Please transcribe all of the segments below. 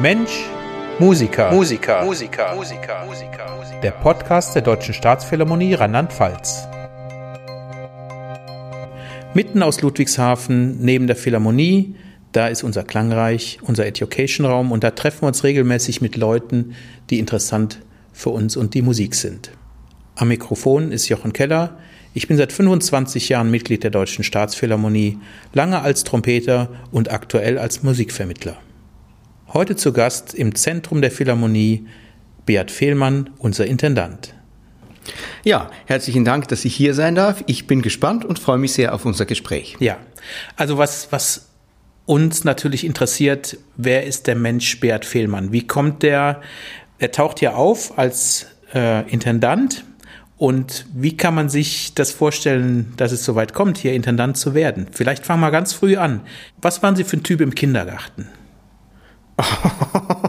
Mensch, Musiker. Musiker. Musiker. Musiker. Musiker. Der Podcast der Deutschen Staatsphilharmonie Rheinland-Pfalz. Mitten aus Ludwigshafen, neben der Philharmonie, da ist unser Klangreich, unser Education-Raum und da treffen wir uns regelmäßig mit Leuten, die interessant für uns und die Musik sind. Am Mikrofon ist Jochen Keller. Ich bin seit 25 Jahren Mitglied der Deutschen Staatsphilharmonie, lange als Trompeter und aktuell als Musikvermittler. Heute zu Gast im Zentrum der Philharmonie Beat Fehlmann, unser Intendant. Ja, herzlichen Dank, dass ich hier sein darf. Ich bin gespannt und freue mich sehr auf unser Gespräch. Ja, also was, was uns natürlich interessiert, wer ist der Mensch Beat Fehlmann? Wie kommt der, er taucht hier auf als äh, Intendant und wie kann man sich das vorstellen, dass es soweit kommt, hier Intendant zu werden? Vielleicht fangen wir ganz früh an. Was waren Sie für ein Typ im Kindergarten?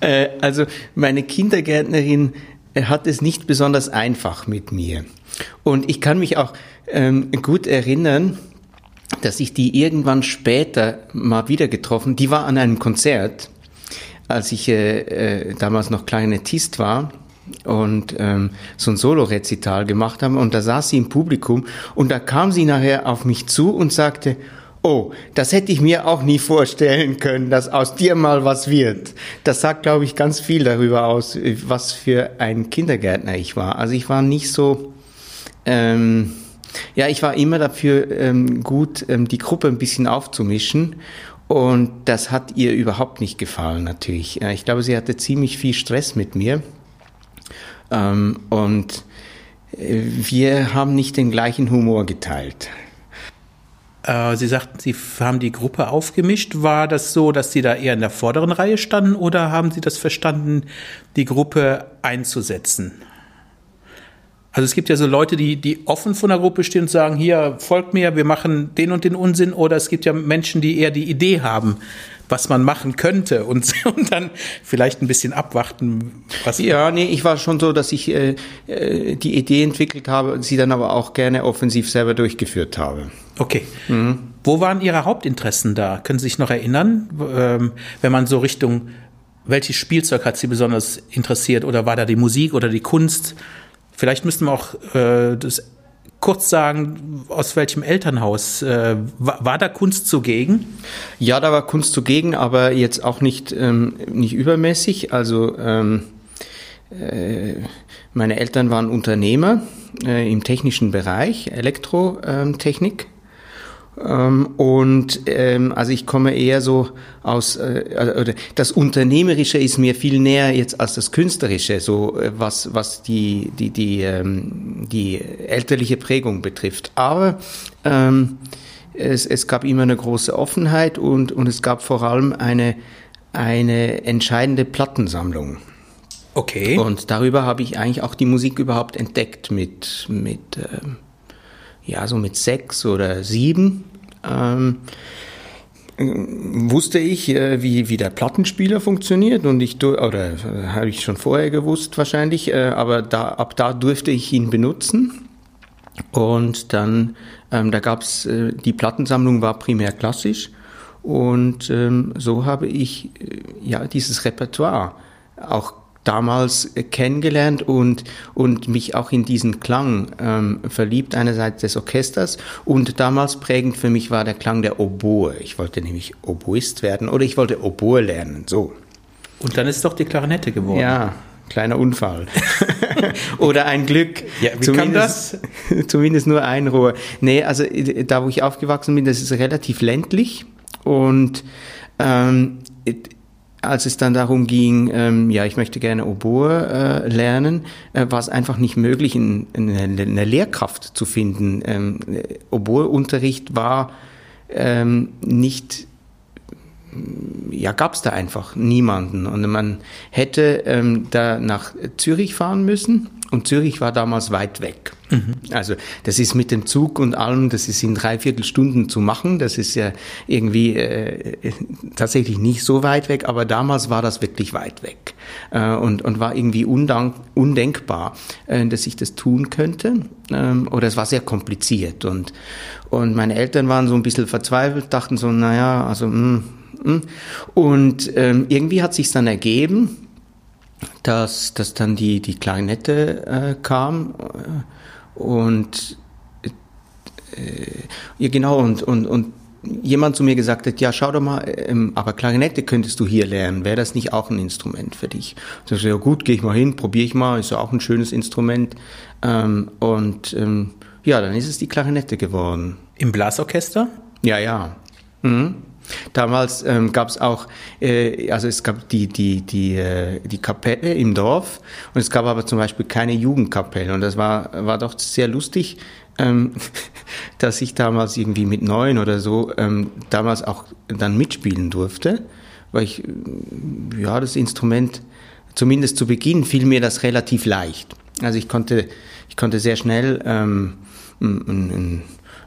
Äh, also meine Kindergärtnerin äh, hat es nicht besonders einfach mit mir. Und ich kann mich auch ähm, gut erinnern, dass ich die irgendwann später mal wieder getroffen, die war an einem Konzert, als ich äh, äh, damals noch Klarinettist war und ähm, so ein Solo-Rezital gemacht haben und da saß sie im Publikum und da kam sie nachher auf mich zu und sagte, Oh, das hätte ich mir auch nie vorstellen können, dass aus dir mal was wird. Das sagt, glaube ich, ganz viel darüber aus, was für ein Kindergärtner ich war. Also ich war nicht so, ähm, ja, ich war immer dafür ähm, gut, ähm, die Gruppe ein bisschen aufzumischen. Und das hat ihr überhaupt nicht gefallen, natürlich. Ich glaube, sie hatte ziemlich viel Stress mit mir. Ähm, und äh, wir haben nicht den gleichen Humor geteilt. Äh, Sie sagten, Sie haben die Gruppe aufgemischt. War das so, dass Sie da eher in der vorderen Reihe standen oder haben Sie das verstanden, die Gruppe einzusetzen? Also es gibt ja so Leute, die, die offen von der Gruppe stehen und sagen, hier, folgt mir, wir machen den und den Unsinn. Oder es gibt ja Menschen, die eher die Idee haben, was man machen könnte und, und dann vielleicht ein bisschen abwarten. Was ja, nee, ich war schon so, dass ich äh, äh, die Idee entwickelt habe und sie dann aber auch gerne offensiv selber durchgeführt habe. Okay. Mhm. Wo waren Ihre Hauptinteressen da? Können Sie sich noch erinnern, ähm, wenn man so Richtung, welches Spielzeug hat Sie besonders interessiert oder war da die Musik oder die Kunst? Vielleicht müssten wir auch äh, das kurz sagen, aus welchem Elternhaus äh, war, war, da Kunst zugegen? Ja, da war Kunst zugegen, aber jetzt auch nicht, ähm, nicht übermäßig. Also ähm, äh, meine Eltern waren Unternehmer äh, im technischen Bereich, Elektrotechnik. Ähm, und ähm, also ich komme eher so aus, äh, oder das Unternehmerische ist mir viel näher jetzt als das Künstlerische, so äh, was, was die, die, die, ähm, die elterliche Prägung betrifft. Aber ähm, es, es gab immer eine große Offenheit und, und es gab vor allem eine, eine entscheidende Plattensammlung. Okay. Und darüber habe ich eigentlich auch die Musik überhaupt entdeckt mit, mit ähm, ja, so mit sechs oder sieben ähm, wusste ich, äh, wie, wie der Plattenspieler funktioniert und ich oder äh, habe ich schon vorher gewusst wahrscheinlich, äh, aber da, ab da durfte ich ihn benutzen. Und dann, ähm, da gab's äh, die Plattensammlung war primär klassisch und ähm, so habe ich äh, ja dieses Repertoire auch damals kennengelernt und, und mich auch in diesen Klang ähm, verliebt, einerseits des Orchesters und damals prägend für mich war der Klang der Oboe. Ich wollte nämlich Oboist werden oder ich wollte Oboe lernen, so. Und dann ist doch die Klarinette geworden. Ja, kleiner Unfall. Oder ein Glück. Ja, wie zumindest, kann das? Zumindest nur ein Rohr. Nee, also da, wo ich aufgewachsen bin, das ist relativ ländlich und ähm, als es dann darum ging, ähm, ja, ich möchte gerne Oboe äh, lernen, äh, war es einfach nicht möglich, in, in eine, eine, Lehrkraft zu finden. Ähm, Oboe-Unterricht war ähm, nicht, ja, gab es da einfach niemanden. Und man hätte ähm, da nach Zürich fahren müssen und Zürich war damals weit weg. Mhm. Also das ist mit dem Zug und allem, das ist in dreiviertel Stunden zu machen. Das ist ja irgendwie äh, tatsächlich nicht so weit weg, aber damals war das wirklich weit weg äh, und, und war irgendwie undank, undenkbar, äh, dass ich das tun könnte. Ähm, oder es war sehr kompliziert und, und meine Eltern waren so ein bisschen verzweifelt, dachten so, naja, also mh, Hm? Und ähm, irgendwie hat sich dann ergeben, dass, dass dann die, die Klarinette äh, kam äh, und äh, ja genau und, und, und jemand zu mir gesagt hat, ja, schau doch mal, ähm, aber Klarinette könntest du hier lernen, wäre das nicht auch ein Instrument für dich? Da ich, ja gut, gehe ich mal hin, probiere ich mal, ist ja auch ein schönes Instrument. Ähm, und ähm, ja, dann ist es die Klarinette geworden. Im Blasorchester? Ja, ja. Mhm. Damals ähm, gab es auch, äh, also es gab die, die, die, äh, die Kapelle im Dorf und es gab aber zum Beispiel keine Jugendkapelle und das war, war doch sehr lustig, ähm, dass ich damals irgendwie mit neun oder so ähm, damals auch dann mitspielen durfte, weil ich, äh, ja, das Instrument, zumindest zu Beginn fiel mir das relativ leicht. Also ich konnte, ich konnte sehr schnell ähm,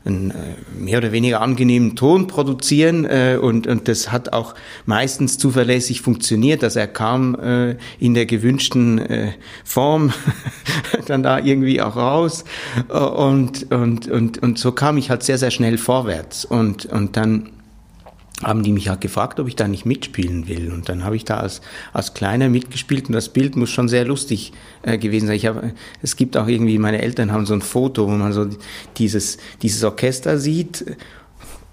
einen äh, mehr oder weniger angenehmen Ton produzieren äh, und, und das hat auch meistens zuverlässig funktioniert, dass er kam äh, in der gewünschten äh, Form dann da irgendwie auch raus. Und, und, und, und so kam ich halt sehr, sehr schnell vorwärts. Und, und dann haben die mich halt gefragt, ob ich da nicht mitspielen will. Und dann habe ich da als, als Kleiner mitgespielt und das Bild muss schon sehr lustig äh, gewesen sein. Ich hab, es gibt auch irgendwie, meine Eltern haben so ein Foto, wo man so dieses, dieses Orchester sieht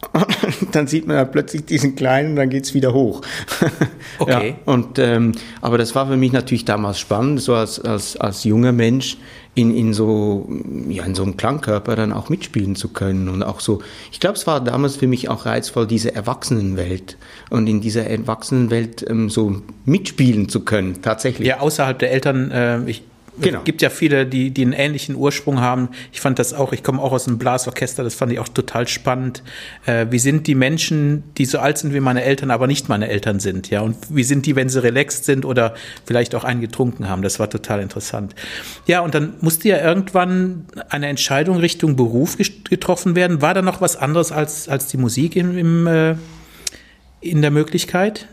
dann sieht man ja plötzlich diesen kleinen und dann geht's wieder hoch. Okay. Ja, und, ähm, aber das war für mich natürlich damals spannend, so als, als, als junger Mensch in, in, so, ja, in so einem Klangkörper dann auch mitspielen zu können. Und auch so, ich glaube, es war damals für mich auch reizvoll, diese Erwachsenenwelt und in dieser Erwachsenenwelt ähm, so mitspielen zu können, tatsächlich. Ja, außerhalb der Eltern, äh, ich Genau. Es gibt ja viele, die, die einen ähnlichen Ursprung haben. Ich fand das auch, ich komme auch aus einem Blasorchester, das fand ich auch total spannend. Äh, wie sind die Menschen, die so alt sind wie meine Eltern, aber nicht meine Eltern sind, ja? Und wie sind die, wenn sie relaxed sind oder vielleicht auch einen getrunken haben? Das war total interessant. Ja, und dann musste ja irgendwann eine Entscheidung Richtung Beruf getroffen werden. War da noch was anderes als, als die Musik im, im, äh, in der Möglichkeit?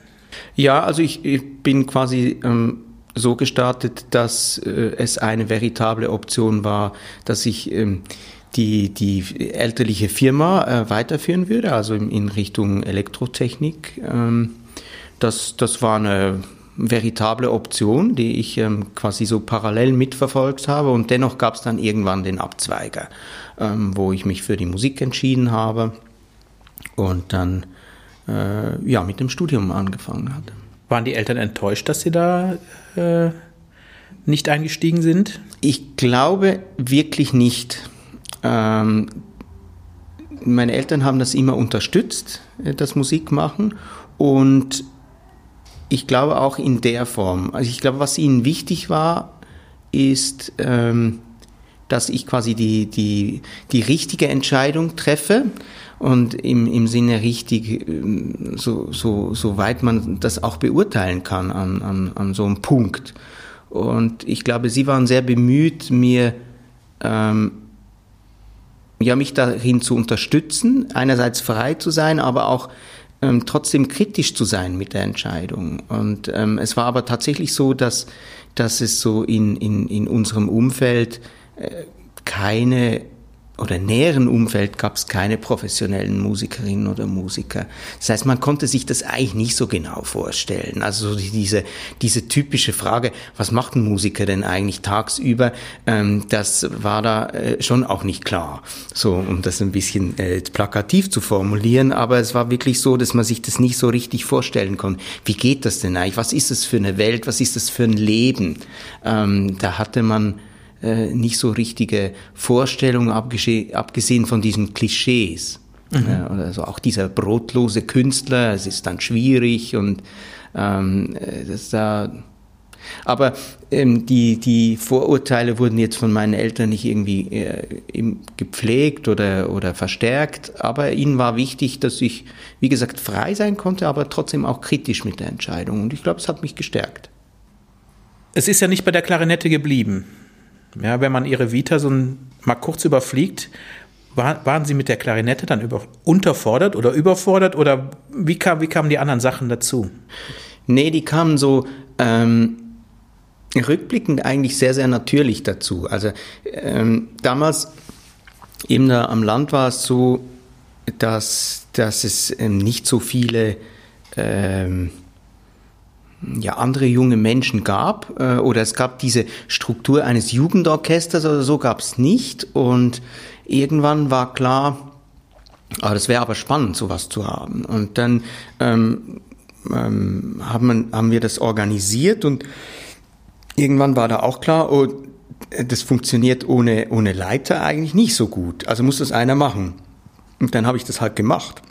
Ja, also ich, ich bin quasi ähm, so gestartet, dass äh, es eine veritable Option war, dass ich ähm, die, die elterliche Firma äh, weiterführen würde, also in, in Richtung Elektrotechnik. Ähm, das, das war eine veritable Option, die ich ähm, quasi so parallel mitverfolgt habe und dennoch gab es dann irgendwann den Abzweiger, ähm, wo ich mich für die Musik entschieden habe und dann äh, ja mit dem Studium angefangen hatte. Waren die Eltern enttäuscht, dass sie da äh, nicht eingestiegen sind? Ich glaube wirklich nicht. Ähm, meine Eltern haben das immer unterstützt, äh, das Musikmachen. Und ich glaube auch in der Form. Also ich glaube, was ihnen wichtig war, ist, ähm, dass ich quasi die, die, die richtige Entscheidung treffe und im, im Sinne richtig, ähm, so, so, so weit man das auch beurteilen kann an, an, an so einem Punkt. Und ich glaube, Sie waren sehr bemüht, mir ähm, ja, mich darin zu unterstützen, einerseits frei zu sein, aber auch ähm, trotzdem kritisch zu sein mit der Entscheidung. Und ähm, es war aber tatsächlich so, dass, dass es so in, in, in unserem Umfeld äh, keine oder näheren Umfeld gab es keine professionellen Musikerinnen oder Musiker. Das heißt, man konnte sich das eigentlich nicht so genau vorstellen. Also diese, diese typische Frage, was macht ein Musiker denn eigentlich tagsüber, ähm, das war da äh, schon auch nicht klar. So, um das ein bisschen äh, plakativ zu formulieren, aber es war wirklich so, dass man sich das nicht so richtig vorstellen konnte. Wie geht das denn eigentlich? Was ist das für eine Welt? Was ist das für ein Leben? Ähm, da hatte man äh, nicht so richtige Vorstellungen, abgesehen von diesen Klischees. Mhm. also auch dieser brotlose Künstler, es ist dann schwierig und ähm, das da. Aber ähm, die, die Vorurteile wurden jetzt von meinen Eltern nicht irgendwie äh, gepflegt oder, oder verstärkt, aber ihnen war wichtig, dass ich, wie gesagt, frei sein konnte, aber trotzdem auch kritisch mit der Entscheidung. Und ich glaube, es hat mich gestärkt. Es ist ja nicht bei der Klarinette geblieben. Ja, wenn man ihre Vita so ein, mal kurz überfliegt, war, waren sie mit der Klarinette dann über, unterfordert oder überfordert oder wie, kam, wie kamen die anderen Sachen dazu? Nee, die kamen so ähm, rückblickend eigentlich sehr, sehr natürlich dazu. Also ähm, damals eben da am Land war es so, dass, dass es ähm, nicht so viele ähm, ja, andere junge Menschen gab äh, oder es gab diese Struktur eines Jugendorchesters oder so gab es nicht und irgendwann war klar, ah, das wäre aber spannend, sowas zu haben. Und dann ähm, ähm, haben, haben wir das organisiert und irgendwann war da auch klar, oh, das funktioniert ohne, ohne Leiter eigentlich nicht so gut. Also muss das einer machen. Und dann habe ich das halt gemacht.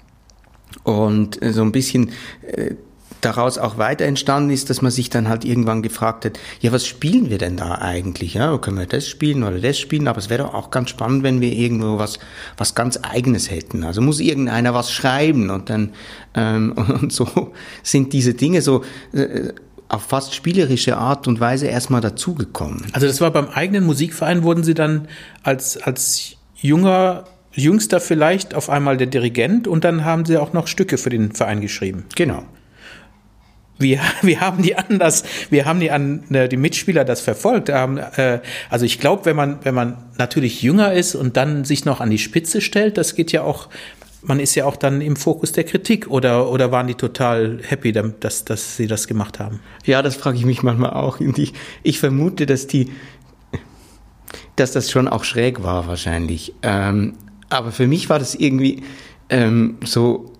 Und so ein bisschen äh, daraus auch weiter entstanden ist, dass man sich dann halt irgendwann gefragt hat, ja, was spielen wir denn da eigentlich? Ja, können wir das spielen oder das spielen? Aber es wäre doch auch ganz spannend, wenn wir irgendwo was, was ganz Eigenes hätten. Also muss irgendeiner was schreiben und dann, ähm, und so sind diese Dinge so, äh, auf fast spielerische Art und Weise erstmal dazugekommen. Also das war beim eigenen Musikverein, wurden Sie dann als, als junger, jüngster vielleicht auf einmal der Dirigent und dann haben Sie auch noch Stücke für den Verein geschrieben. Genau. Wie, wie haben die anders, wie haben die an äh, die Mitspieler das verfolgt? Äh, also ich glaube, wenn man, wenn man natürlich jünger ist und dann sich noch an die Spitze stellt, das geht ja auch, man ist ja auch dann im Fokus der Kritik oder, oder waren die total happy, dass, dass sie das gemacht haben? Ja, das frage ich mich manchmal auch. Ich, ich vermute, dass die, dass das schon auch schräg war wahrscheinlich. Ähm, aber für mich war das irgendwie ähm, so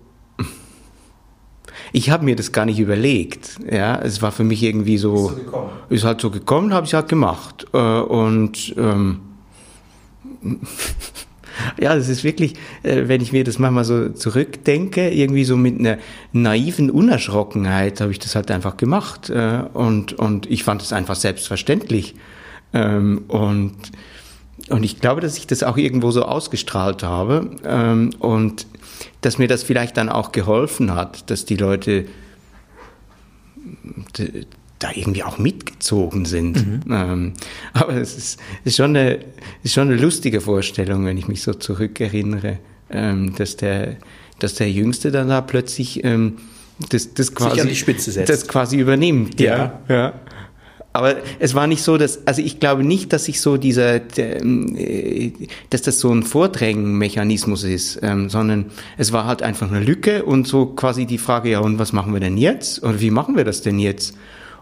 ich habe mir das gar nicht überlegt. Ja, es war für mich irgendwie so, ist, ist halt so gekommen, habe ich halt gemacht. Äh, und ähm, ja, es ist wirklich, äh, wenn ich mir das manchmal so zurückdenke, irgendwie so mit einer naiven Unerschrockenheit habe ich das halt einfach gemacht. Äh, und, und ich fand es einfach selbstverständlich. Ähm, und, und ich glaube, dass ich das auch irgendwo so ausgestrahlt habe. Ähm, und dass mir das vielleicht dann auch geholfen hat, dass die Leute da irgendwie auch mitgezogen sind. Mhm. Ähm, aber es ist, ist, schon eine, ist schon eine lustige Vorstellung, wenn ich mich so zurückerinnere, ähm, dass, der, dass der Jüngste dann da plötzlich ähm, das, das, quasi, das quasi übernimmt. Ja. ja. ja. Aber es war nicht so, dass, also ich glaube nicht, dass ich so dieser, äh, dass das so ein Vordrängenmechanismus ist, ähm, sondern es war halt einfach eine Lücke und so quasi die Frage, ja, und was machen wir denn jetzt? Oder wie machen wir das denn jetzt?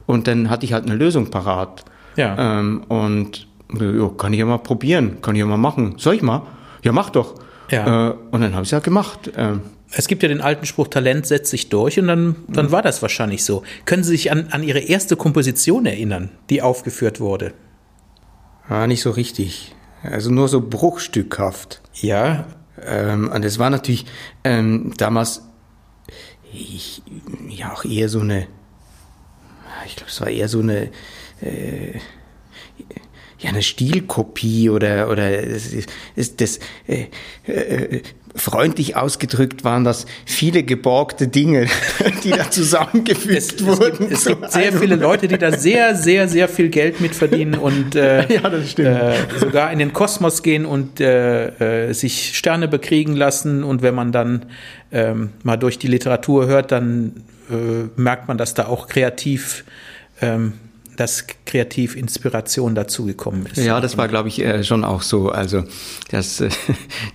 Und dann hatte ich halt eine Lösung parat. Ja. Ähm, und ja, kann ich ja mal probieren, kann ich ja mal machen. Soll ich mal? Ja, mach doch. Ja. Äh, und dann habe ich es ja gemacht. Ähm, es gibt ja den alten Spruch, Talent setzt sich durch und dann, dann war das wahrscheinlich so. Können Sie sich an, an Ihre erste Komposition erinnern, die aufgeführt wurde? Ja, nicht so richtig. Also nur so bruchstückhaft. Ja. Ähm, und es war natürlich ähm, damals ich, ja auch eher so eine, ich glaube, es war eher so eine, äh, ja, eine Stilkopie oder, oder das, das, das äh, äh, freundlich ausgedrückt waren das viele geborgte Dinge, die da zusammengefügt es, wurden. Es gibt, es gibt sehr viele Leute, die da sehr, sehr, sehr viel Geld mitverdienen und äh, ja, äh, sogar in den Kosmos gehen und äh, äh, sich Sterne bekriegen lassen. Und wenn man dann ähm, mal durch die Literatur hört, dann äh, merkt man, dass da auch kreativ ähm, dass kreativ Inspiration dazugekommen ist. Ja, das war, glaube ich, äh, schon auch so. Also, dass äh,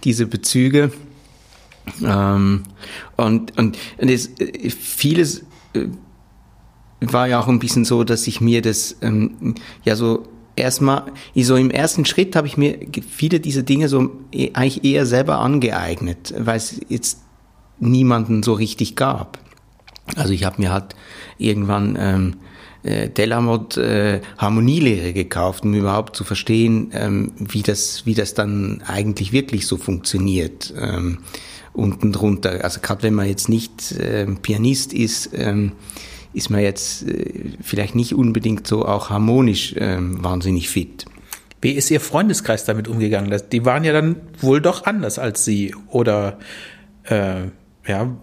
diese Bezüge ähm, und, und, und es, vieles äh, war ja auch ein bisschen so, dass ich mir das ähm, ja so erstmal, so im ersten Schritt habe ich mir viele dieser Dinge so e, eigentlich eher selber angeeignet, weil es jetzt niemanden so richtig gab. Also ich habe mir halt irgendwann ähm, äh, Delamod äh, Harmonielehre gekauft, um überhaupt zu verstehen, ähm, wie das wie das dann eigentlich wirklich so funktioniert. Ähm, unten drunter. Also gerade wenn man jetzt nicht äh, Pianist ist, ähm, ist man jetzt äh, vielleicht nicht unbedingt so auch harmonisch äh, wahnsinnig fit. Wie ist Ihr Freundeskreis damit umgegangen? Die waren ja dann wohl doch anders als Sie. Oder äh, ja,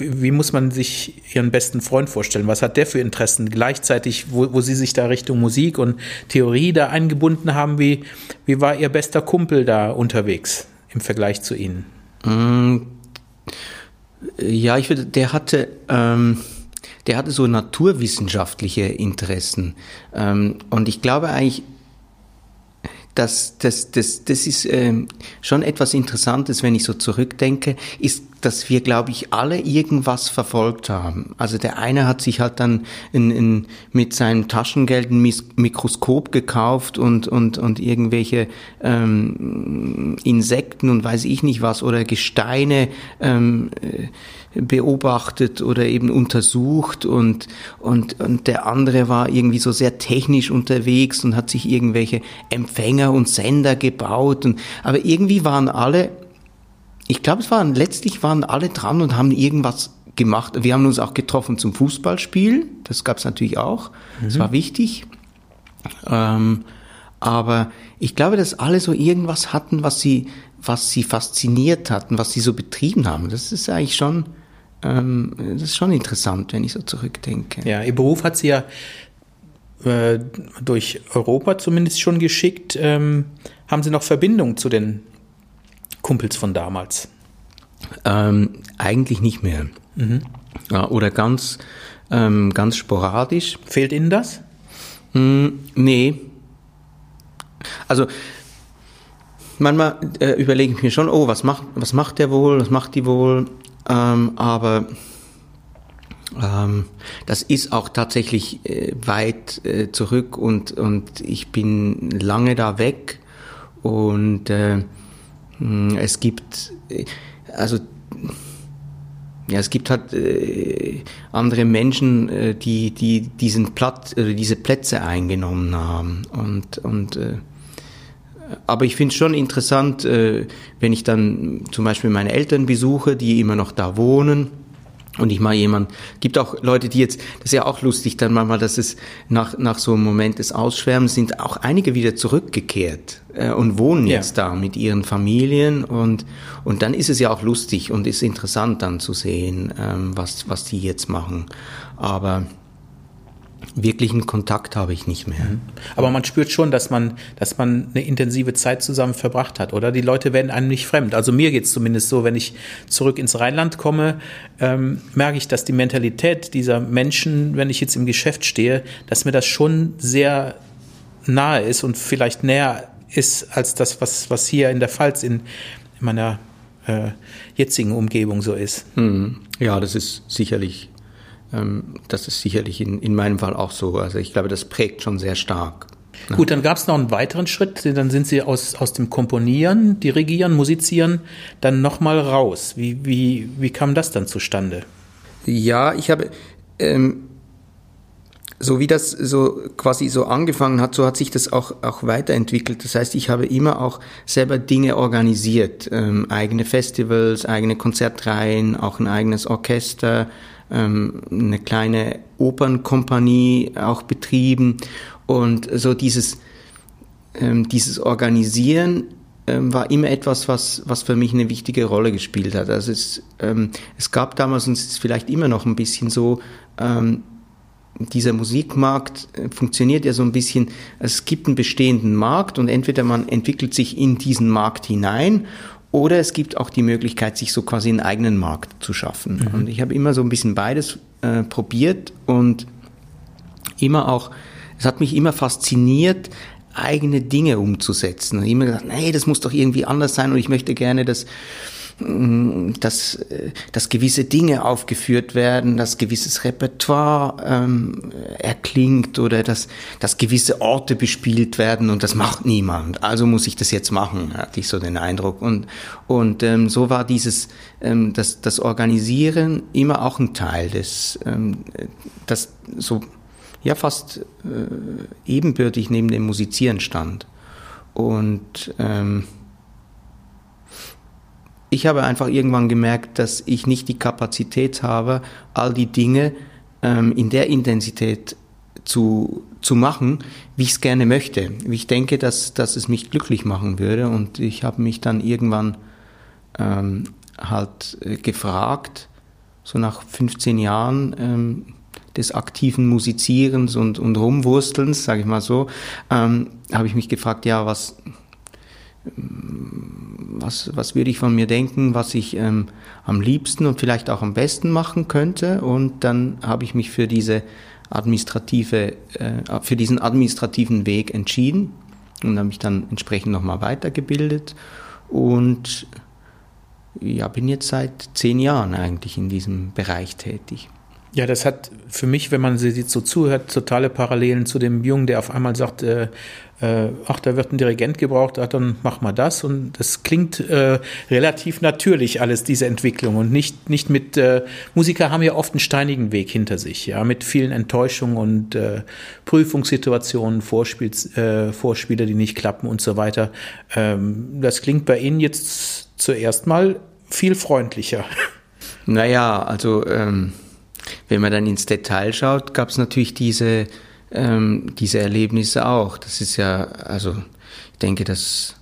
wie, muss man sich Ihren besten Freund vorstellen? Was hat der für Interessen? Gleichzeitig, wo, wo Sie sich da Richtung Musik und Theorie da eingebunden haben, wie, wie war Ihr bester Kumpel da unterwegs im Vergleich zu Ihnen? Mm, ja, ich würde, der hatte, ähm, der hatte so naturwissenschaftliche Interessen. Ähm, und ich glaube eigentlich, dass das, das, das ist ähm, schon etwas Interessantes, wenn ich so zurückdenke, ist dass wir, glaube ich, alle irgendwas verfolgt haben. Also der eine hat sich halt dann in, in, mit seinem Taschengeld ein Mikroskop gekauft und, und, und irgendwelche ähm, Insekten und weiß ich nicht was oder Gesteine ähm, beobachtet oder eben untersucht und, und, und der andere war irgendwie so sehr technisch unterwegs und hat sich irgendwelche Empfänger und Sender gebaut. Und, aber irgendwie waren alle ich glaube, es waren letztlich waren alle dran und haben irgendwas gemacht. Wir haben uns auch getroffen zum Fußballspiel. Das gab es natürlich auch. Mhm. Das war wichtig. Ähm, aber ich glaube, dass alle so irgendwas hatten, was sie, was sie fasziniert hatten, was sie so betrieben haben. Das ist eigentlich schon, ähm, das ist schon interessant, wenn ich so zurückdenke. Ja, Ihr Beruf hat Sie ja äh, durch Europa zumindest schon geschickt. Ähm, haben Sie noch Verbindung zu den Kumpels von damals? Ähm, eigentlich nicht mehr. Mhm. Ja, oder ganz, ähm, ganz sporadisch. Fehlt Ihnen das? Hm, nee. Also manchmal äh, überlege ich mir schon, oh, was macht, was macht der wohl, was macht die wohl? Ähm, aber ähm, das ist auch tatsächlich äh, weit äh, zurück und, und ich bin lange da weg und äh, hm, es gibt, äh, also, ja, es gibt halt äh, andere Menschen, äh, die, die diesen Platz, äh, diese Plätze eingenommen haben. Und, und äh, aber ich finde es schon interessant, äh, wenn ich dann zum Beispiel meine Eltern besuche, die immer noch da wohnen und ich mal jemand, gibt auch Leute, die jetzt, das ist ja auch lustig dann manchmal, dass es nach, nach so einem Moment des Ausschwärmens sind auch einige wieder zurückgekehrt äh, und wohnen ja. jetzt da mit ihren Familien und, und dann ist es ja auch lustig und ist interessant dann zu sehen, ähm, was, was die jetzt machen. Aber wirklichen Kontakt habe ich nicht mehr. Mhm. Aber man spürt schon, dass man, dass man eine intensive Zeit zusammen verbracht hat, oder? Die Leute werden einem nicht fremd. Also mir geht es zumindest so, wenn ich zurück ins Rheinland komme, ähm, merke ich, dass die Mentalität dieser Menschen, wenn ich jetzt im Geschäft stehe, dass mir das schon sehr nahe ist und vielleicht näher ist als das, was, was hier in der Pfalz in, in meiner äh, jetzigen Umgebung so ist. Mhm. Ja, das ist sicherlich das ist sicherlich in, in meinem Fall auch so. Also ich glaube, das prägt schon sehr stark. Ne? Gut, dann gab es noch einen weiteren Schritt. Dann sind Sie aus, aus dem Komponieren, Dirigieren, Musizieren dann nochmal raus. Wie, wie, wie kam das dann zustande? Ja, ich habe, ähm, so wie das so quasi so angefangen hat, so hat sich das auch, auch weiterentwickelt. Das heißt, ich habe immer auch selber Dinge organisiert. Ähm, eigene Festivals, eigene Konzertreihen, auch ein eigenes Orchester, ähm, eine kleine Opernkompanie auch betrieben und so dieses, ähm, dieses Organisieren ähm, war immer etwas, was, was für mich eine wichtige Rolle gespielt hat. Also es, ähm, es gab damals, und es ist vielleicht immer noch ein bisschen so, ähm, dieser Musikmarkt äh, funktioniert ja so ein bisschen, es gibt einen bestehenden Markt und entweder man entwickelt sich in diesen Markt hinein oder es gibt auch die Möglichkeit, sich so quasi einen eigenen Markt zu schaffen. Mhm. Und ich habe immer so ein bisschen beides äh, probiert und immer auch, es hat mich immer fasziniert, eigene Dinge umzusetzen. Und immer gesagt, nee, das muss doch irgendwie anders sein und ich möchte gerne, dass dass, dass gewisse Dinge aufgeführt werden, dass gewisses Repertoire ähm, erklingt oder dass, dass gewisse Orte bespielt werden und das macht niemand. Also muss ich das jetzt machen, hatte ich so den Eindruck. Und, und ähm, so war dieses, ähm, das, das Organisieren immer auch ein Teil des, ähm, das so ja fast äh, ebenbürtig neben dem Musizieren stand. Und ähm, ich habe einfach irgendwann gemerkt, dass ich nicht die Kapazität habe, all die Dinge ähm, in der Intensität zu, zu machen, wie ich es gerne möchte. Ich denke, dass, dass es mich glücklich machen würde. Und ich habe mich dann irgendwann ähm, halt äh, gefragt, so nach 15 Jahren ähm, des aktiven Musizierens und, und Rumwurstelns, sage ich mal so, ähm, habe ich mich gefragt, ja, was, was, was würde ich von mir denken, was ich ähm, am liebsten und vielleicht auch am besten machen könnte. Und dann habe ich mich für diese administrative, äh, für diesen administrativen Weg entschieden und habe mich dann entsprechend nochmal weitergebildet. Und ja, bin jetzt seit zehn Jahren eigentlich in diesem Bereich tätig. Ja, das hat für mich, wenn man sie so zuhört, totale Parallelen zu dem Jungen, der auf einmal sagt, äh, äh, ach, da wird ein Dirigent gebraucht, ach, dann mach mal das. Und das klingt äh, relativ natürlich alles, diese Entwicklung. Und nicht, nicht mit, äh, Musiker haben ja oft einen steinigen Weg hinter sich, ja, mit vielen Enttäuschungen und äh, Prüfungssituationen, Vorspiel, äh, Vorspiele, die nicht klappen und so weiter. Ähm, das klingt bei Ihnen jetzt zuerst mal viel freundlicher. Naja, also ähm wenn man dann ins Detail schaut, gab es natürlich diese, ähm, diese Erlebnisse auch. Das ist ja, also ich denke, das,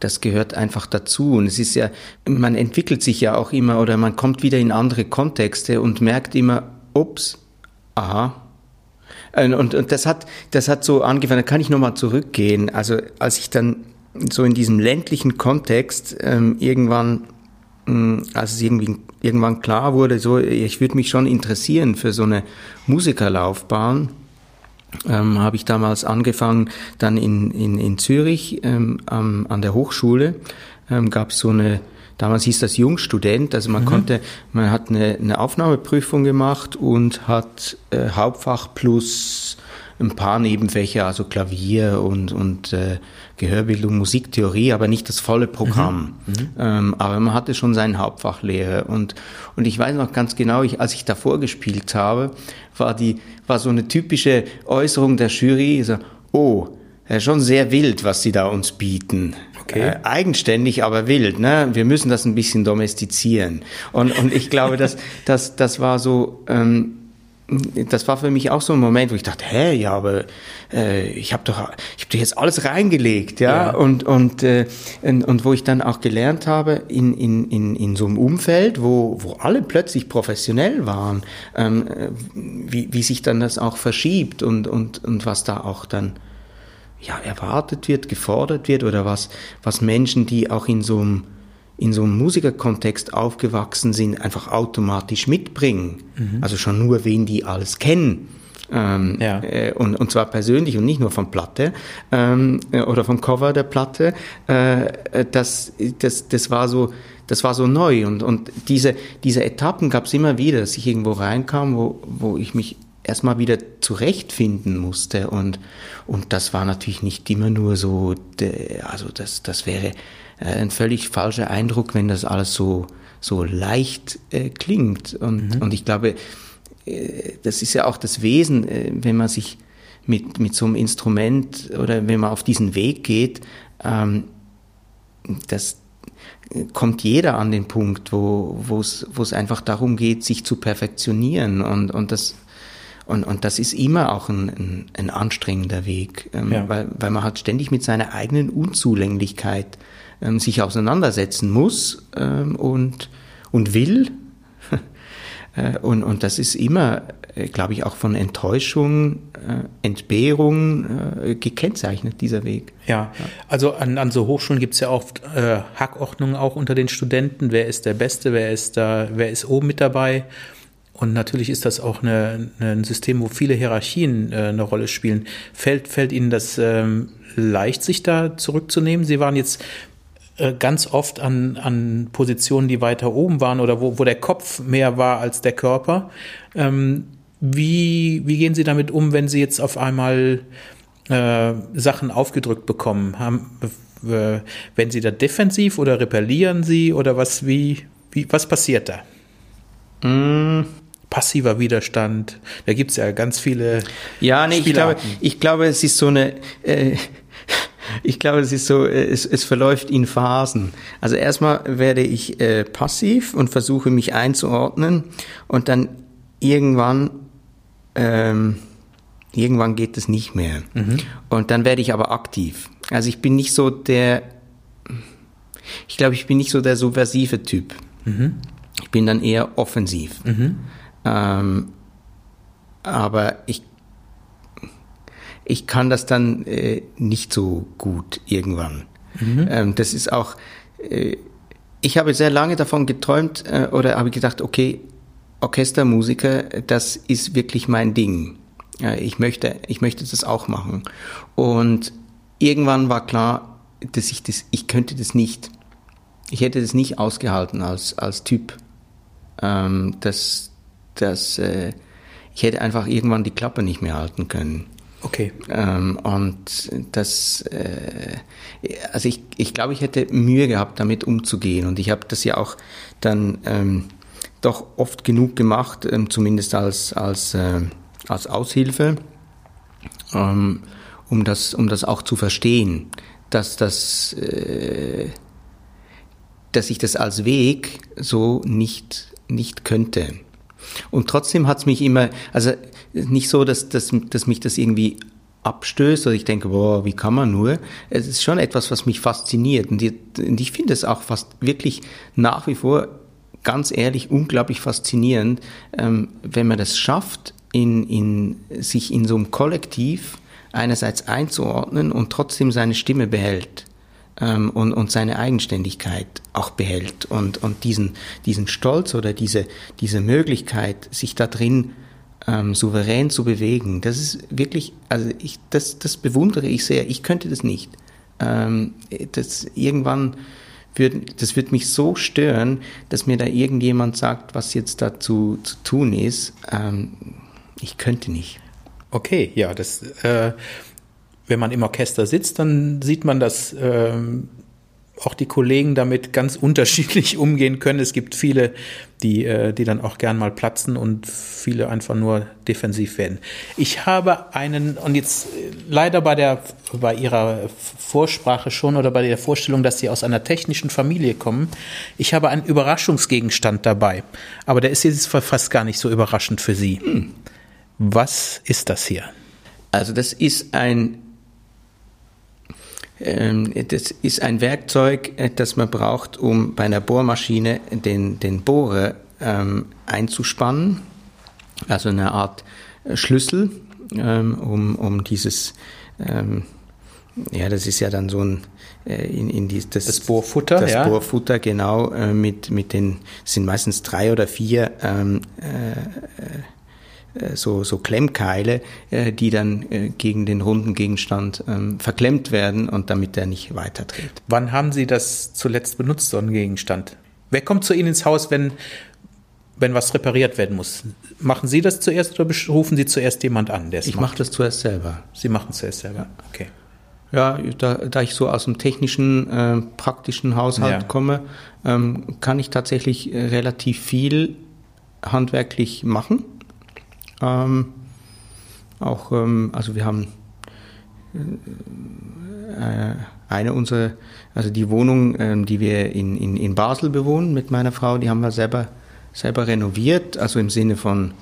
das gehört einfach dazu. Und es ist ja, man entwickelt sich ja auch immer oder man kommt wieder in andere Kontexte und merkt immer, ups, aha. Und, und, das hat, das hat so angefangen, da kann ich nochmal zurückgehen. Also als ich dann so in diesem ländlichen Kontext ähm, irgendwann als es irgendwie irgendwann klar wurde, so ich würde mich schon interessieren für so eine Musikerlaufbahn, ähm, habe ich damals angefangen, dann in, in, in Zürich ähm, an, an der Hochschule ähm, gab es so eine, damals hieß das Jungstudent, also man mhm. konnte, man hat eine, eine Aufnahmeprüfung gemacht und hat äh, Hauptfach plus ein paar Nebenfächer, also Klavier und, und äh, Gehörbildung, Musiktheorie, aber nicht das volle Programm. Mhm. Mhm. Ähm, aber man hatte schon seinen Hauptfachlehrer und, und ich weiß noch ganz genau, ich, als ich davor gespielt habe, war die, war so eine typische Äußerung der Jury, so, oh, ja, schon sehr wild, was sie da uns bieten. Okay. Äh, eigenständig, aber wild. Ne? Wir müssen das ein bisschen domestizieren. Und, und ich glaube, dass das, das war so, ähm, das war für mich auch so ein Moment, wo ich dachte, hä, ja, aber äh, ich habe doch, ich habe doch jetzt alles reingelegt, ja, ja. und und, äh, und und wo ich dann auch gelernt habe in in in in so einem Umfeld, wo wo alle plötzlich professionell waren, ähm, wie wie sich dann das auch verschiebt und und und was da auch dann ja erwartet wird, gefordert wird oder was was Menschen, die auch in so einem in so einem Musikerkontext aufgewachsen sind, einfach automatisch mitbringen. Mhm. Also schon nur, wen die alles kennen. Ähm, ja. äh, und, und zwar persönlich und nicht nur von Platte ähm, äh, oder vom Cover der Platte. Äh, äh, das, das, das war so, das war so neu und, und diese, diese Etappen gab es immer wieder, dass ich irgendwo reinkam, wo, wo ich mich erstmal wieder zurechtfinden musste und, und das war natürlich nicht immer nur so, also das, das wäre ein völlig falscher Eindruck, wenn das alles so, so leicht äh, klingt. Und, mhm. und ich glaube, äh, das ist ja auch das Wesen, äh, wenn man sich mit, mit so einem Instrument oder wenn man auf diesen Weg geht, ähm, das kommt jeder an den Punkt, wo es einfach darum geht, sich zu perfektionieren und, und das und, und das ist immer auch ein, ein, ein anstrengender Weg, ähm, ja. weil, weil man hat ständig mit seiner eigenen Unzulänglichkeit ähm, sich auseinandersetzen muss ähm, und, und will. äh, und, und das ist immer, äh, glaube ich, auch von Enttäuschung, äh, Entbehrung äh, gekennzeichnet, dieser Weg. Ja, also an, an so Hochschulen gibt es ja oft äh, Hackordnungen auch unter den Studenten. Wer ist der Beste, wer ist da, wer ist oben mit dabei? Und natürlich ist das auch eine, ein System, wo viele Hierarchien äh, eine Rolle spielen. Fällt, fällt Ihnen das ähm, leicht, sich da zurückzunehmen? Sie waren jetzt ganz oft an, an Positionen, die weiter oben waren oder wo, wo der Kopf mehr war als der Körper. Ähm, wie, wie gehen Sie damit um, wenn Sie jetzt auf einmal äh, Sachen aufgedrückt bekommen? Haben, äh, werden Sie da defensiv oder repellieren Sie oder was, wie, wie, was passiert da? Mm. Passiver Widerstand, da gibt es ja ganz viele. Ja, nee, ich glaube, ich glaube, es ist so eine, äh, ich glaube, es ist so, äh, es, es verläuft in Phasen. Also erstmal werde ich äh, passiv und versuche mich einzuordnen und dann irgendwann, ähm, irgendwann geht es nicht mehr. Mhm. Und dann werde ich aber aktiv. Also ich bin nicht so der, ich glaube, ich bin nicht so der subversive Typ. Mhm. Ich bin dann eher offensiv. Mhm. Ähm, aber ich ich kann das dann äh, nicht so gut irgendwann. Mhm. Ähm, das ist auch, äh, ich habe sehr lange davon geträumt äh, oder habe gedacht, okay, Orchestermusiker, das ist wirklich mein Ding. ich möchte, ich möchte das auch machen. Und irgendwann war klar, dass ich das, ich könnte das nicht. ich hätte es nicht ausgehalten als, als Typ. Ähm, dass, dass, äh, ich hätte einfach irgendwann die Klappe nicht mehr halten können. Okay. Ähm, und das, äh, also ich, ich glaube, ich hätte Mühe gehabt, damit umzugehen. Und ich habe das ja auch dann ähm, doch oft genug gemacht, ähm, zumindest als, als, äh, als Aushilfe, ähm, um, das, um das auch zu verstehen, dass das, äh, dass ich das als Weg so nicht, nicht könnte. Und trotzdem hat es mich immer, also nicht so, dass, dass, dass mich das irgendwie abstößt oder ich denke, boah, wie kann man nur? Es ist schon etwas, was mich fasziniert und ich, und ich finde es auch fast wirklich nach wie vor ganz ehrlich unglaublich faszinierend, ähm, wenn man das schafft, in, in, sich in so einem Kollektiv einerseits einzuordnen und trotzdem seine Stimme behält ähm, und, und seine Eigenständigkeit auch behält und, und diesen, diesen Stolz oder diese, diese Möglichkeit, sich da drin ähm, souverän zu bewegen, das ist wirklich, also ich, das, das bewundere ich sehr. Ich könnte das nicht. Ähm, das irgendwann wird, das wird mich so stören, dass mir da irgendjemand sagt, was jetzt dazu zu tun ist. Ähm, ich könnte nicht. Okay, ja, das, äh, wenn man im Orchester sitzt, dann sieht man, dass ähm, auch die Kollegen damit ganz unterschiedlich umgehen können. Es gibt viele, die, äh, die dann auch gern mal platzen und viele einfach nur defensiv werden. Ich habe einen, und jetzt äh, leider bei der, bei Ihrer Vorsprache schon oder bei der Vorstellung, dass Sie aus einer technischen Familie kommen, ich habe einen Überraschungsgegenstand dabei. Aber der ist jetzt fast gar nicht so überraschend für Sie. Hm. Was ist das hier? Also das ist ein das ist ein Werkzeug, äh, das man braucht, um bei einer Bohrmaschine den, den Bohrer ähm, einzuspannen. Also eine Art äh, Schlüssel, ähm, um, um dieses, ähm, ja, das ist ja dann so ein, äh, in, in die, das, das Bohrfutter, das ja. Bohrfutter, genau, äh, mit, mit den, sind meistens drei oder vier ähm, äh, so, so Klemmkeile, äh, die dann äh, gegen den runden Gegenstand ähm, verklemmt werden und damit der nicht weiterdreht. Wann haben Sie das zuletzt benutzt, so einen Gegenstand? Wer kommt zu Ihnen ins Haus, wenn, wenn was repariert werden muss? Machen Sie das zuerst oder rufen Sie zuerst jemand an, der es Ich mache das zuerst selber. Sie machen es zuerst selber, okay. Ja, da, da ich so aus dem technischen, äh, praktischen Haushalt ja. komme, ähm, kann ich tatsächlich relativ viel handwerklich machen. Ähm, auch, ähm, also wir haben äh, eine unserer, also die Wohnung, ähm, die wir in, in, in Basel bewohnen mit meiner Frau, die haben wir selber, selber renoviert, also im Sinne von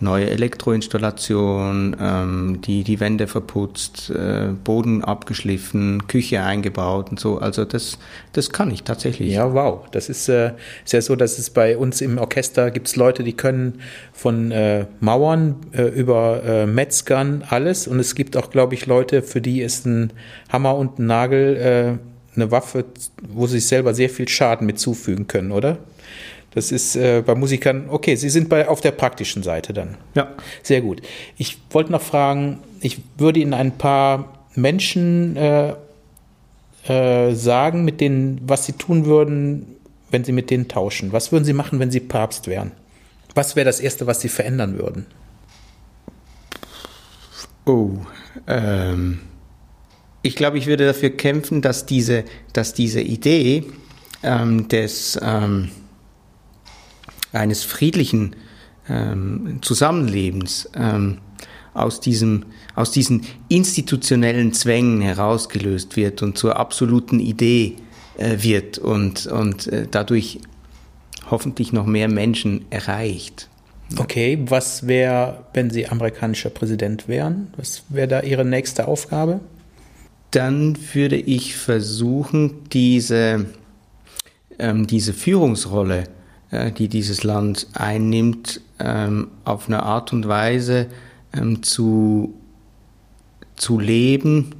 neue Elektroinstallation, ähm, die, die Wände verputzt, äh, Boden abgeschliffen, Küche eingebaut und so. Also das, das kann ich tatsächlich. Ja, wow. Das ist, äh, ist ja so, dass es bei uns im Orchester gibt es Leute, die können von äh, Mauern äh, über äh, Metzgern alles. Und es gibt auch, glaube ich, Leute, für die ist ein Hammer und ein Nagel äh, eine Waffe, wo sie sich selber sehr viel Schaden mit zufügen können, oder? Das ist äh, bei Musikern, okay, Sie sind bei, auf der praktischen Seite dann. Ja. Sehr gut. Ich wollte noch fragen, ich würde Ihnen ein paar Menschen äh, äh, sagen, mit denen, was Sie tun würden, wenn Sie mit denen tauschen. Was würden Sie machen, wenn Sie Papst wären? Was wäre das Erste, was Sie verändern würden? Oh, ähm, ich glaube, ich würde dafür kämpfen, dass diese, dass diese Idee ähm, des ähm, eines friedlichen ähm, Zusammenlebens ähm, aus, diesem, aus diesen institutionellen Zwängen herausgelöst wird und zur absoluten Idee äh, wird und, und äh, dadurch hoffentlich noch mehr Menschen erreicht. Okay, was wäre, wenn Sie amerikanischer Präsident wären? Was wäre da Ihre nächste Aufgabe? Dann würde ich versuchen, diese, ähm, diese Führungsrolle äh, die dieses Land einnimmt, ähm, auf eine Art und Weise ähm, zu, zu leben,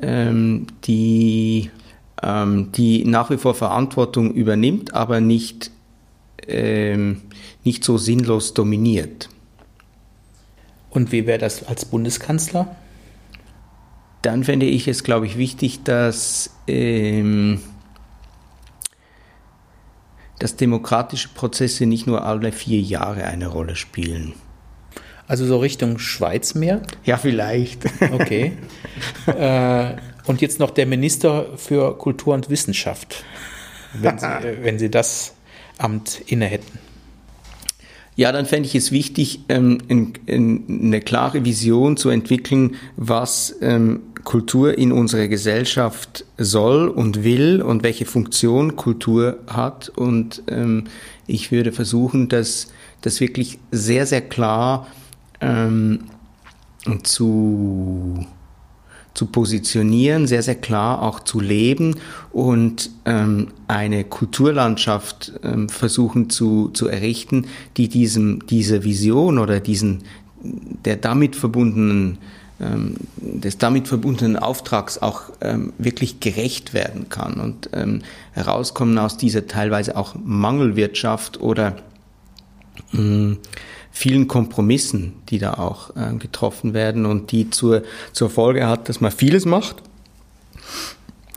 ähm, die, die nach wie vor Verantwortung übernimmt, aber nicht, nicht so sinnlos dominiert. Und wie wäre das als Bundeskanzler? Dann fände ich es, glaube ich, wichtig, dass ähm, dass demokratische Prozesse nicht nur alle vier Jahre eine Rolle spielen. Also so Richtung Schweiz mehr? Ja, vielleicht. Okay. äh, und jetzt noch der Minister für Kultur und Wissenschaft, wenn Sie, wenn Sie das Amt inne hätten. Ja, dann fände ich es wichtig, ähm, in, in eine klare Vision zu entwickeln, was ähm, Kultur in unserer Gesellschaft soll und will und welche Funktion Kultur hat. Und ähm, ich würde versuchen, das, das wirklich sehr, sehr klar ähm, zu zu positionieren, sehr, sehr klar auch zu leben und ähm, eine Kulturlandschaft ähm, versuchen zu, zu errichten, die diesem, diese Vision oder diesen, der damit verbundenen, ähm, des damit verbundenen Auftrags auch ähm, wirklich gerecht werden kann und ähm, herauskommen aus dieser teilweise auch Mangelwirtschaft oder mh, mm, vielen Kompromissen, die da auch äh, getroffen werden und die zur, zur Folge hat, dass man vieles macht,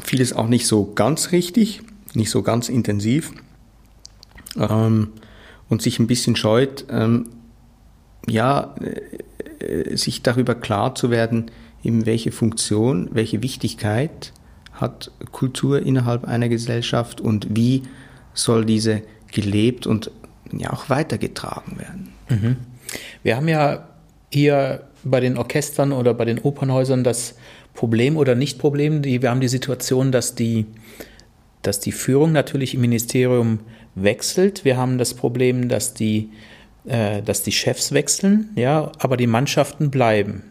vieles auch nicht so ganz richtig, nicht so ganz intensiv ähm, und sich ein bisschen scheut, ähm, ja, äh, sich darüber klar zu werden, eben welche Funktion, welche Wichtigkeit hat Kultur innerhalb einer Gesellschaft und wie soll diese gelebt und ja auch weitergetragen werden. Mhm. Wir haben ja hier bei den Orchestern oder bei den Opernhäusern das Problem oder Nicht-Problem, die, wir haben die Situation, dass die, dass die Führung natürlich im Ministerium wechselt. Wir haben das Problem, dass die, äh, dass die Chefs wechseln, ja, aber die Mannschaften bleiben.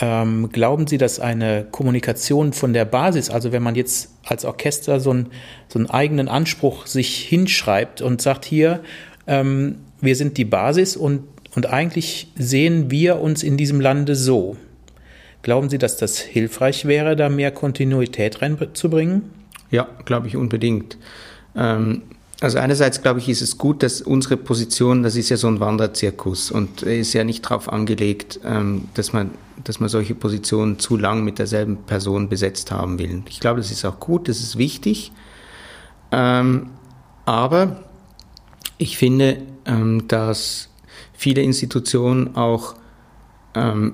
Ähm, glauben Sie, dass eine Kommunikation von der Basis, also wenn man jetzt als Orchester so, ein, so einen eigenen Anspruch sich hinschreibt und sagt, hier, ähm, wir sind die Basis und, und eigentlich sehen wir uns in diesem Lande so. Glauben Sie, dass das hilfreich wäre, da mehr Kontinuität reinzubringen? Ja, glaube ich unbedingt. Ähm, also einerseits glaube ich, ist es gut, dass unsere Position, das ist ja so ein Wanderzirkus und ist ja nicht darauf angelegt, ähm, dass man, dass man solche Positionen zu lang mit derselben Person besetzt haben will. Ich glaube, das ist auch gut, das ist wichtig. Ähm, aber ich finde, ähm, dass viele Institutionen auch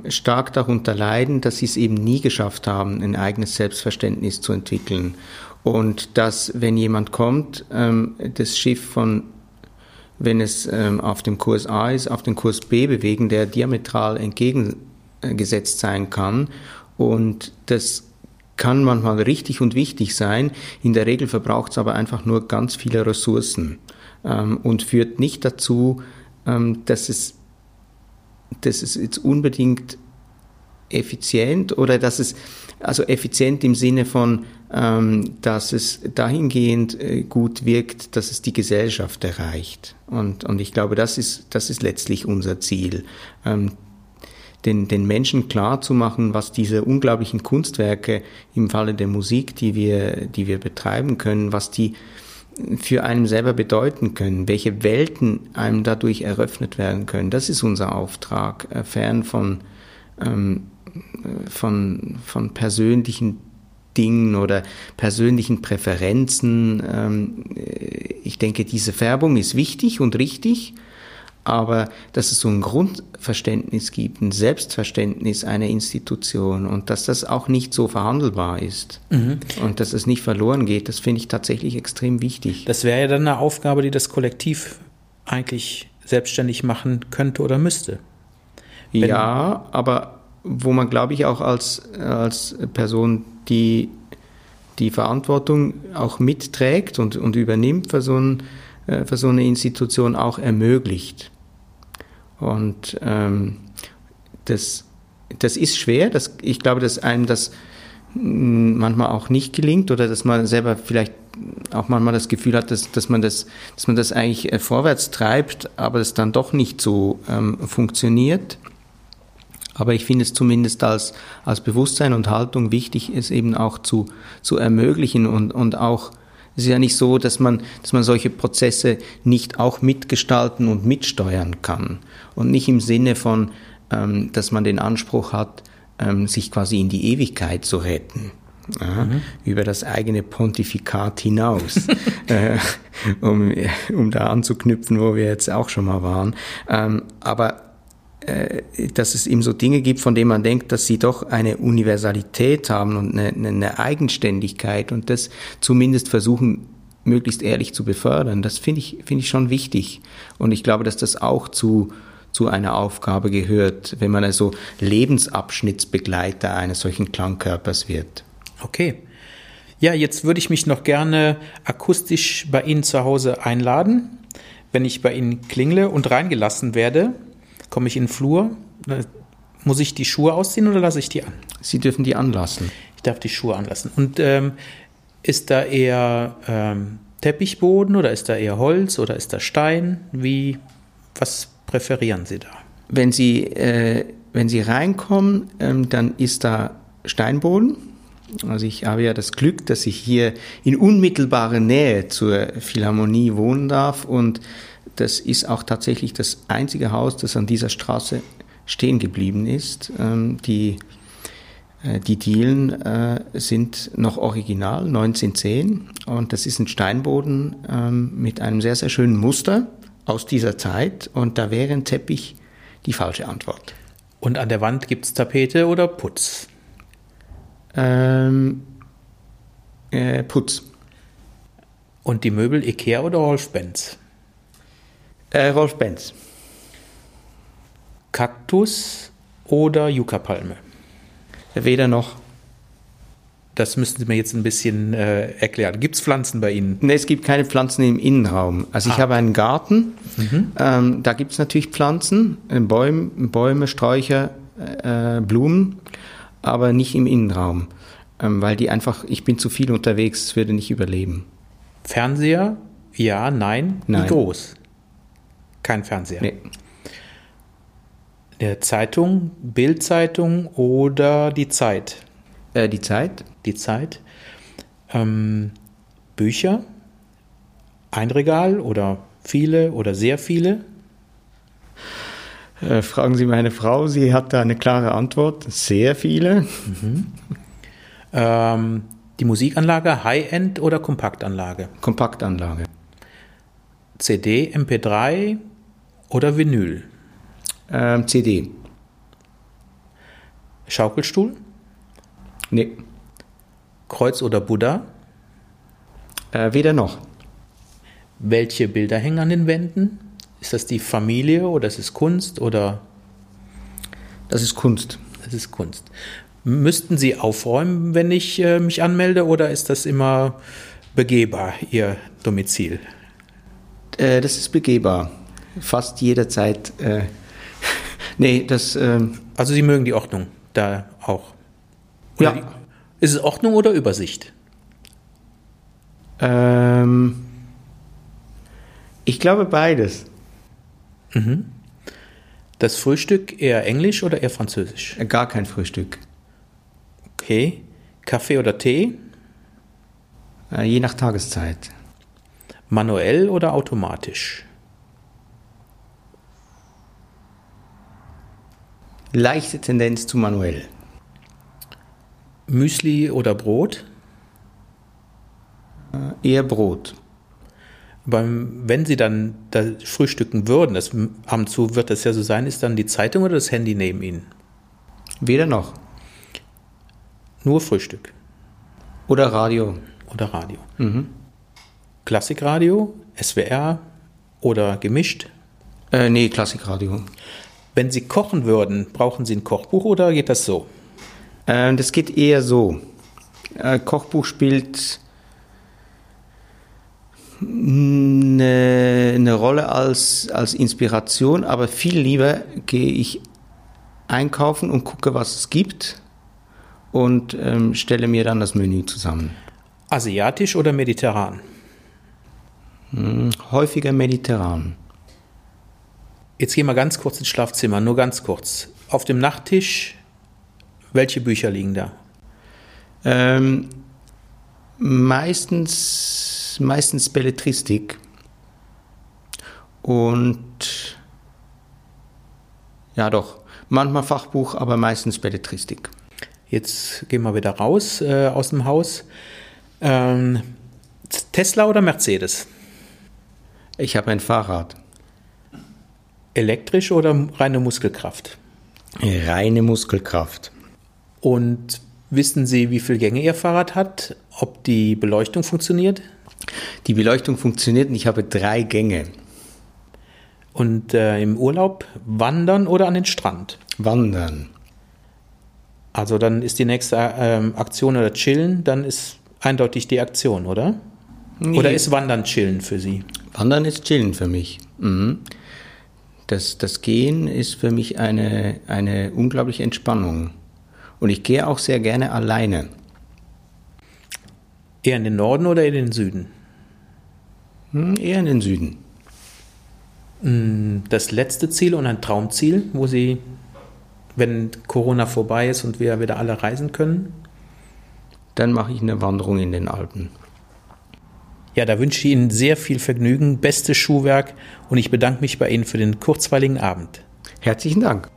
stark darunter leiden, dass sie es eben nie geschafft haben, ein eigenes Selbstverständnis zu entwickeln. Und dass, wenn jemand kommt, ähm, das Schiff von, wenn es auf dem Kurs A ist, auf den Kurs B bewegen, der diametral entgegengesetzt sein kann. Und das kann manchmal richtig und wichtig sein. In der Regel verbraucht es aber einfach nur ganz viele Ressourcen ähm, und führt nicht dazu, ähm, dass, es, dass es jetzt unbedingt effizient oder dass es, also effizient im Sinne von, ähm, dass es dahingehend äh, gut wirkt, dass es die Gesellschaft erreicht. Und, und ich glaube, das ist, das ist letztlich unser Ziel. Ähm, den, den Menschen klar zu machen, was diese unglaublichen Kunstwerke im Falle der Musik, die wir, die wir betreiben können, was die, für einen selber bedeuten können, welche Welten einem dadurch eröffnet werden können. Das ist unser Auftrag, äh, fern von, ähm, von, von persönlichen Dingen oder persönlichen Präferenzen. Ähm, ich denke, diese Färbung ist wichtig und richtig, aber dass es so ein Grundverständnis gibt, ein Selbstverständnis einer Institution und dass das auch nicht so verhandelbar ist mhm. und dass es nicht verloren geht, das finde ich tatsächlich extrem wichtig. Das wäre ja dann eine Aufgabe, die das Kollektiv eigentlich selbstständig machen könnte oder müsste. Wenn ja, aber wo man, glaube ich, auch als, als Person, die die Verantwortung auch mitträgt und, und übernimmt für so, ein, äh, für so eine Institution, auch ermöglicht. Und ähm, das, das ist schwer. Das, ich glaube, dass einem das mm, manchmal auch nicht gelingt oder dass man selber vielleicht auch manchmal das Gefühl hat, dass, dass, man, das, dass man das eigentlich äh, vorwärts treibt, aber es dann doch nicht so ähm, funktioniert. Aber ich finde es zumindest als, als Bewusstsein und Haltung wichtig, es eben auch zu, zu ermöglichen und, und auch es ist ja nicht so, dass man, dass man solche Prozesse nicht auch mitgestalten und mitsteuern kann. Und nicht im Sinne von, ähm, dass man den Anspruch hat, ähm, sich quasi in die Ewigkeit zu retten. ja, mhm. über das eigene Pontifikat hinaus, äh, um, um da anzuknüpfen, wo wir jetzt auch schon mal waren. Ähm, aber dass es eben so Dinge gibt, von denen man denkt, dass sie doch eine Universalität haben und eine, eine Eigenständigkeit und das zumindest versuchen, möglichst ehrlich zu befördern. Das finde ich, finde ich schon wichtig. Und ich glaube, dass das auch zu, zu einer Aufgabe gehört, wenn man also Lebensabschnittsbegleiter eines solchen Klangkörpers wird. Okay. Ja, jetzt würde ich mich noch gerne akustisch bei Ihnen zu Hause einladen. Wenn ich bei Ihnen klingle und reingelassen werde, komme ich in den Flur. Muss ich die Schuhe ausziehen oder lasse ich die an? Sie dürfen die anlassen. Ich darf die Schuhe anlassen. Und ähm, ist da eher ähm, Teppichboden oder ist da eher Holz oder ist da Stein? Wie, was präferieren Sie da? Wenn Sie, äh, wenn Sie reinkommen, ähm, dann ist da Steinboden. Also ich habe ja das Glück, dass ich hier in unmittelbarer Nähe zur Philharmonie wohnen darf und das ist auch tatsächlich das einzige Haus, das an dieser Straße stehen geblieben ist. Ähm, die äh, die Dielen äh, sind noch original, 1910. Und das ist ein Steinboden ähm, mit einem sehr, sehr schönen Muster aus dieser Zeit. Und da wäre ein Teppich die falsche Antwort. Und an der Wand gibt es Tapete oder Putz? Ähm, äh, Putz. Und die Möbel Ikea oder Rolf Benz? Äh, Rolf Benz. Kaktus oder Yucca-Palme? Weder noch. Das müssten Sie mir jetzt ein bisschen äh, erklären. Gibt es Pflanzen bei Ihnen? Nee, es gibt keine Pflanzen im Innenraum. Also ah. ich habe einen Garten, mhm. ähm, da gibt es natürlich Pflanzen, äh, Bäume, Bäume Sträucher, äh, Blumen, aber nicht im Innenraum, ähm, weil die einfach, ich bin zu viel unterwegs, würde nicht überleben. Fernseher? Ja, nein. nein. Wie groß? Kein Fernseher. Nee der Zeitung, Bildzeitung oder die Zeit? Äh, die Zeit. Die Zeit. Ähm, Bücher, ein Regal oder viele oder sehr viele? Äh, fragen Sie meine Frau, sie hat da eine klare Antwort. Sehr viele. Mhm. Ähm, die Musikanlage High-End oder Kompaktanlage? Kompaktanlage. CD, MP3 oder Vinyl? Ähm, CD. Schaukelstuhl? Nee. Kreuz oder Buddha? Äh, weder noch. Welche Bilder hängen an den Wänden? Ist das die Familie oder ist es Kunst oder? Das ist Kunst. Das ist Kunst. Müssten Sie aufräumen, wenn ich äh, mich anmelde oder ist das immer begehbar, Ihr Domizil? Äh, das ist begehbar. Fast jederzeit äh, Nee, das. Ähm also Sie mögen die Ordnung da auch. Oder ja. Die, ist es Ordnung oder Übersicht? Ähm, ich glaube beides. Mhm. Das Frühstück eher Englisch oder eher Französisch? Äh, gar kein Frühstück. Okay. Kaffee oder Tee? Äh, je nach Tageszeit. Manuell oder automatisch? Leichte Tendenz zu manuell. Müsli oder Brot? Äh, eher Brot. Beim, wenn Sie dann da frühstücken würden, das, ab und zu wird das ja so sein, ist dann die Zeitung oder das Handy neben Ihnen? Weder noch. Nur Frühstück. Oder Radio. Oder Radio. Mhm. Klassikradio, SWR oder gemischt? Äh, nee, Klassikradio. Wenn Sie kochen würden, brauchen Sie ein Kochbuch oder geht das so? Äh, das geht eher so. Äh, Kochbuch spielt eine, eine Rolle als, als Inspiration, aber viel lieber gehe ich einkaufen und gucke, was es gibt und ähm, stelle mir dann das Menü zusammen. Asiatisch oder mediterran? Hm, häufiger mediterran. Jetzt gehen wir ganz kurz ins Schlafzimmer, nur ganz kurz. Auf dem Nachttisch, welche Bücher liegen da? Ähm, meistens, meistens Belletristik. Und ja doch, manchmal Fachbuch, aber meistens Belletristik. Jetzt gehen wir wieder raus äh, aus dem Haus. Ähm, Tesla oder Mercedes? Ich habe ein Fahrrad. Elektrisch oder reine Muskelkraft? Reine Muskelkraft. Und wissen Sie, wie viele Gänge Ihr Fahrrad hat? Ob die Beleuchtung funktioniert? Die Beleuchtung funktioniert und ich habe drei Gänge. Und äh, im Urlaub wandern oder an den Strand? Wandern. Also dann ist die nächste ähm, Aktion oder chillen, dann ist eindeutig die Aktion, oder? Nee. Oder ist Wandern chillen für Sie? Wandern ist chillen für mich. Mhm. Das, das Gehen ist für mich eine, eine unglaubliche Entspannung. Und ich gehe auch sehr gerne alleine. Eher in den Norden oder in den Süden? Hm, eher in den Süden. Das letzte Ziel und ein Traumziel, wo Sie, wenn Corona vorbei ist und wir wieder alle reisen können? Dann mache ich eine Wanderung in den Alpen. Ja, da wünsche ich Ihnen sehr viel Vergnügen, bestes Schuhwerk und ich bedanke mich bei Ihnen für den kurzweiligen Abend. Herzlichen Dank.